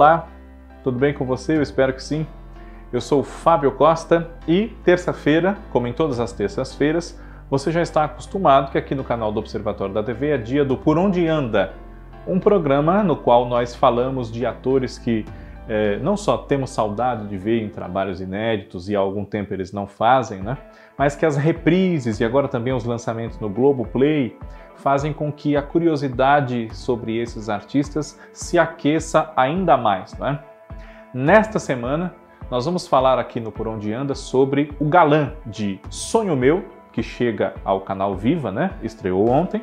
Olá, tudo bem com você? Eu espero que sim. Eu sou o Fábio Costa e terça-feira, como em todas as terças-feiras, você já está acostumado que aqui no canal do Observatório da TV é dia do Por Onde Anda, um programa no qual nós falamos de atores que é, não só temos saudade de ver em trabalhos inéditos e há algum tempo eles não fazem, né? mas que as reprises e agora também os lançamentos no Globo Play fazem com que a curiosidade sobre esses artistas se aqueça ainda mais. Né? Nesta semana, nós vamos falar aqui no Por Onde Anda sobre o galã de Sonho Meu, que chega ao canal Viva, né? estreou ontem,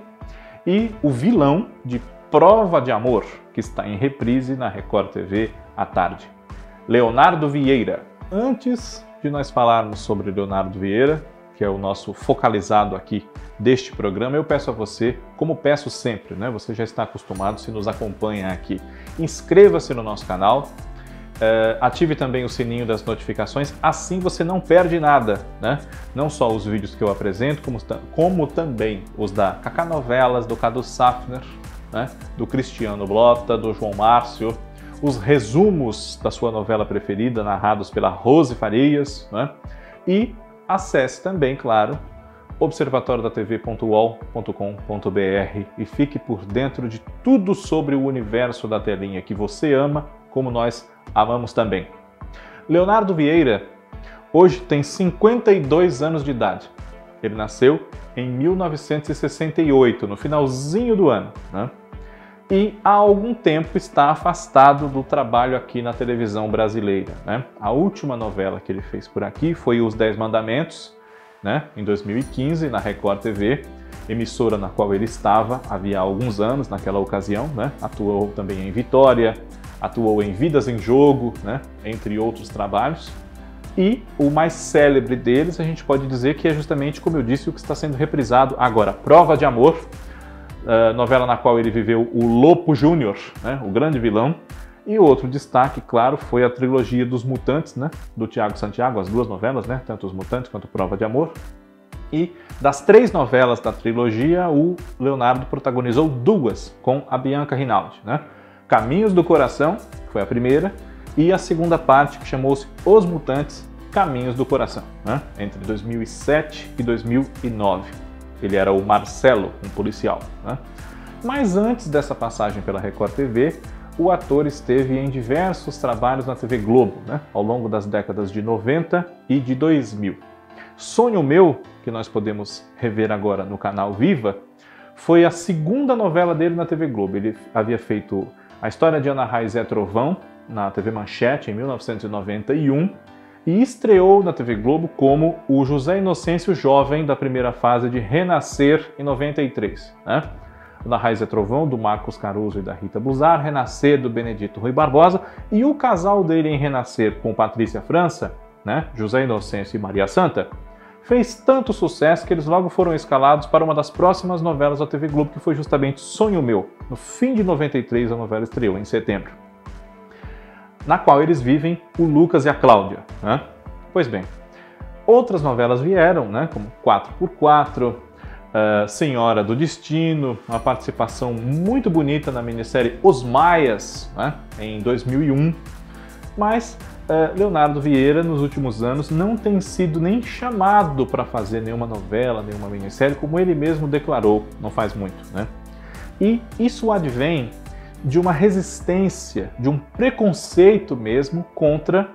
e o vilão de Prova de Amor, que está em reprise na Record TV à tarde. Leonardo Vieira. Antes de nós falarmos sobre Leonardo Vieira, que é o nosso focalizado aqui deste programa, eu peço a você, como peço sempre, né? Você já está acostumado, se nos acompanha aqui, inscreva-se no nosso canal, uh, ative também o sininho das notificações, assim você não perde nada, né? Não só os vídeos que eu apresento, como, como também os da Cacá Novelas, do Cadu Safner, né? do Cristiano Blota, do João Márcio, os resumos da sua novela preferida, narrados pela Rose Farias, né? e acesse também, claro, observatoriodatv.uol.com.br e fique por dentro de tudo sobre o universo da telinha que você ama, como nós amamos também. Leonardo Vieira hoje tem 52 anos de idade. Ele nasceu em 1968, no finalzinho do ano. Né? E há algum tempo está afastado do trabalho aqui na televisão brasileira. Né? A última novela que ele fez por aqui foi Os Dez Mandamentos, né? em 2015, na Record TV, emissora na qual ele estava havia alguns anos naquela ocasião. Né? Atuou também em Vitória, atuou em Vidas em Jogo, né? entre outros trabalhos. E o mais célebre deles, a gente pode dizer que é justamente, como eu disse, o que está sendo reprisado agora, Prova de Amor, uh, novela na qual ele viveu o Lopo Júnior, né, o grande vilão. E outro destaque, claro, foi a trilogia dos Mutantes, né, do Tiago Santiago, as duas novelas, né, tanto Os Mutantes quanto Prova de Amor. E das três novelas da trilogia, o Leonardo protagonizou duas com a Bianca Rinaldi, né? Caminhos do Coração, que foi a primeira, e a segunda parte, que chamou-se Os Mutantes Caminhos do Coração, né? entre 2007 e 2009. Ele era o Marcelo, um policial. Né? Mas antes dessa passagem pela Record TV, o ator esteve em diversos trabalhos na TV Globo, né? ao longo das décadas de 90 e de 2000. Sonho Meu, que nós podemos rever agora no canal Viva, foi a segunda novela dele na TV Globo. Ele havia feito A História de Ana Raiz é Trovão, na TV Manchete, em 1991, e estreou na TV Globo como o José Inocêncio Jovem da primeira fase de Renascer em 93. Né? Da Raiz é Trovão, do Marcos Caruso e da Rita Buzar, Renascer do Benedito Rui Barbosa e o casal dele em Renascer com Patrícia França, né? José Inocêncio e Maria Santa, fez tanto sucesso que eles logo foram escalados para uma das próximas novelas da TV Globo, que foi justamente Sonho Meu. No fim de 93, a novela estreou em setembro na qual eles vivem o Lucas e a Cláudia. Né? Pois bem, outras novelas vieram, né, como 4x4, uh, eh, Senhora do Destino, uma participação muito bonita na minissérie Os Maias, né, em 2001. Mas uh, Leonardo Vieira, nos últimos anos, não tem sido nem chamado para fazer nenhuma novela, nenhuma minissérie, como ele mesmo declarou, não faz muito. Né? E isso advém de uma resistência, de um preconceito mesmo contra,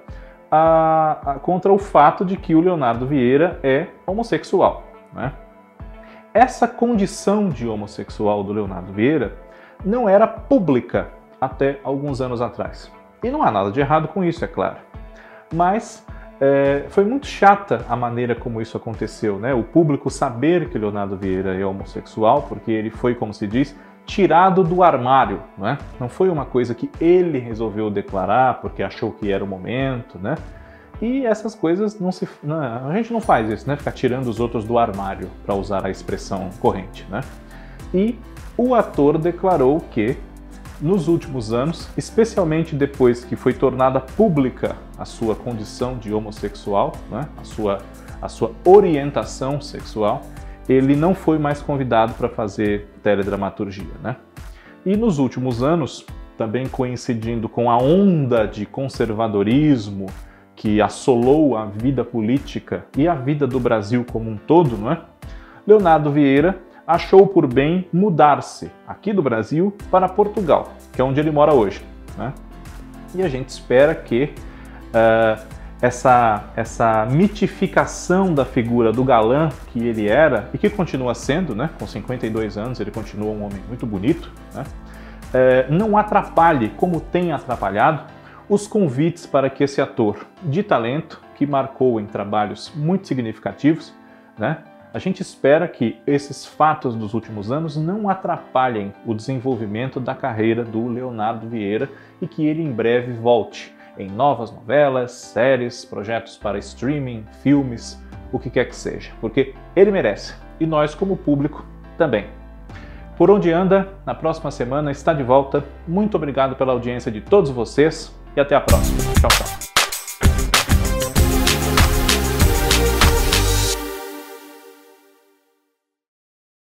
a, a, contra o fato de que o Leonardo Vieira é homossexual. Né? Essa condição de homossexual do Leonardo Vieira não era pública até alguns anos atrás. E não há nada de errado com isso, é claro. Mas é, foi muito chata a maneira como isso aconteceu, né? O público saber que Leonardo Vieira é homossexual, porque ele foi, como se diz, tirado do armário, não é? Não foi uma coisa que ele resolveu declarar porque achou que era o momento, né? E essas coisas não se, não, a gente não faz isso, né? Ficar tirando os outros do armário, para usar a expressão corrente, né? E o ator declarou que nos últimos anos, especialmente depois que foi tornada pública a sua condição de homossexual, né? a, sua, a sua orientação sexual, ele não foi mais convidado para fazer teledramaturgia. Né? E nos últimos anos, também coincidindo com a onda de conservadorismo que assolou a vida política e a vida do Brasil como um todo, não é? Leonardo Vieira achou por bem mudar-se aqui do Brasil para Portugal, que é onde ele mora hoje. Né? E a gente espera que uh, essa, essa mitificação da figura do galã que ele era e que continua sendo, né? com 52 anos, ele continua um homem muito bonito, né? uh, não atrapalhe, como tem atrapalhado, os convites para que esse ator de talento, que marcou em trabalhos muito significativos, né? A gente espera que esses fatos dos últimos anos não atrapalhem o desenvolvimento da carreira do Leonardo Vieira e que ele em breve volte em novas novelas, séries, projetos para streaming, filmes, o que quer que seja, porque ele merece e nós, como público, também. Por onde anda, na próxima semana está de volta. Muito obrigado pela audiência de todos vocês e até a próxima. Tchau, tchau.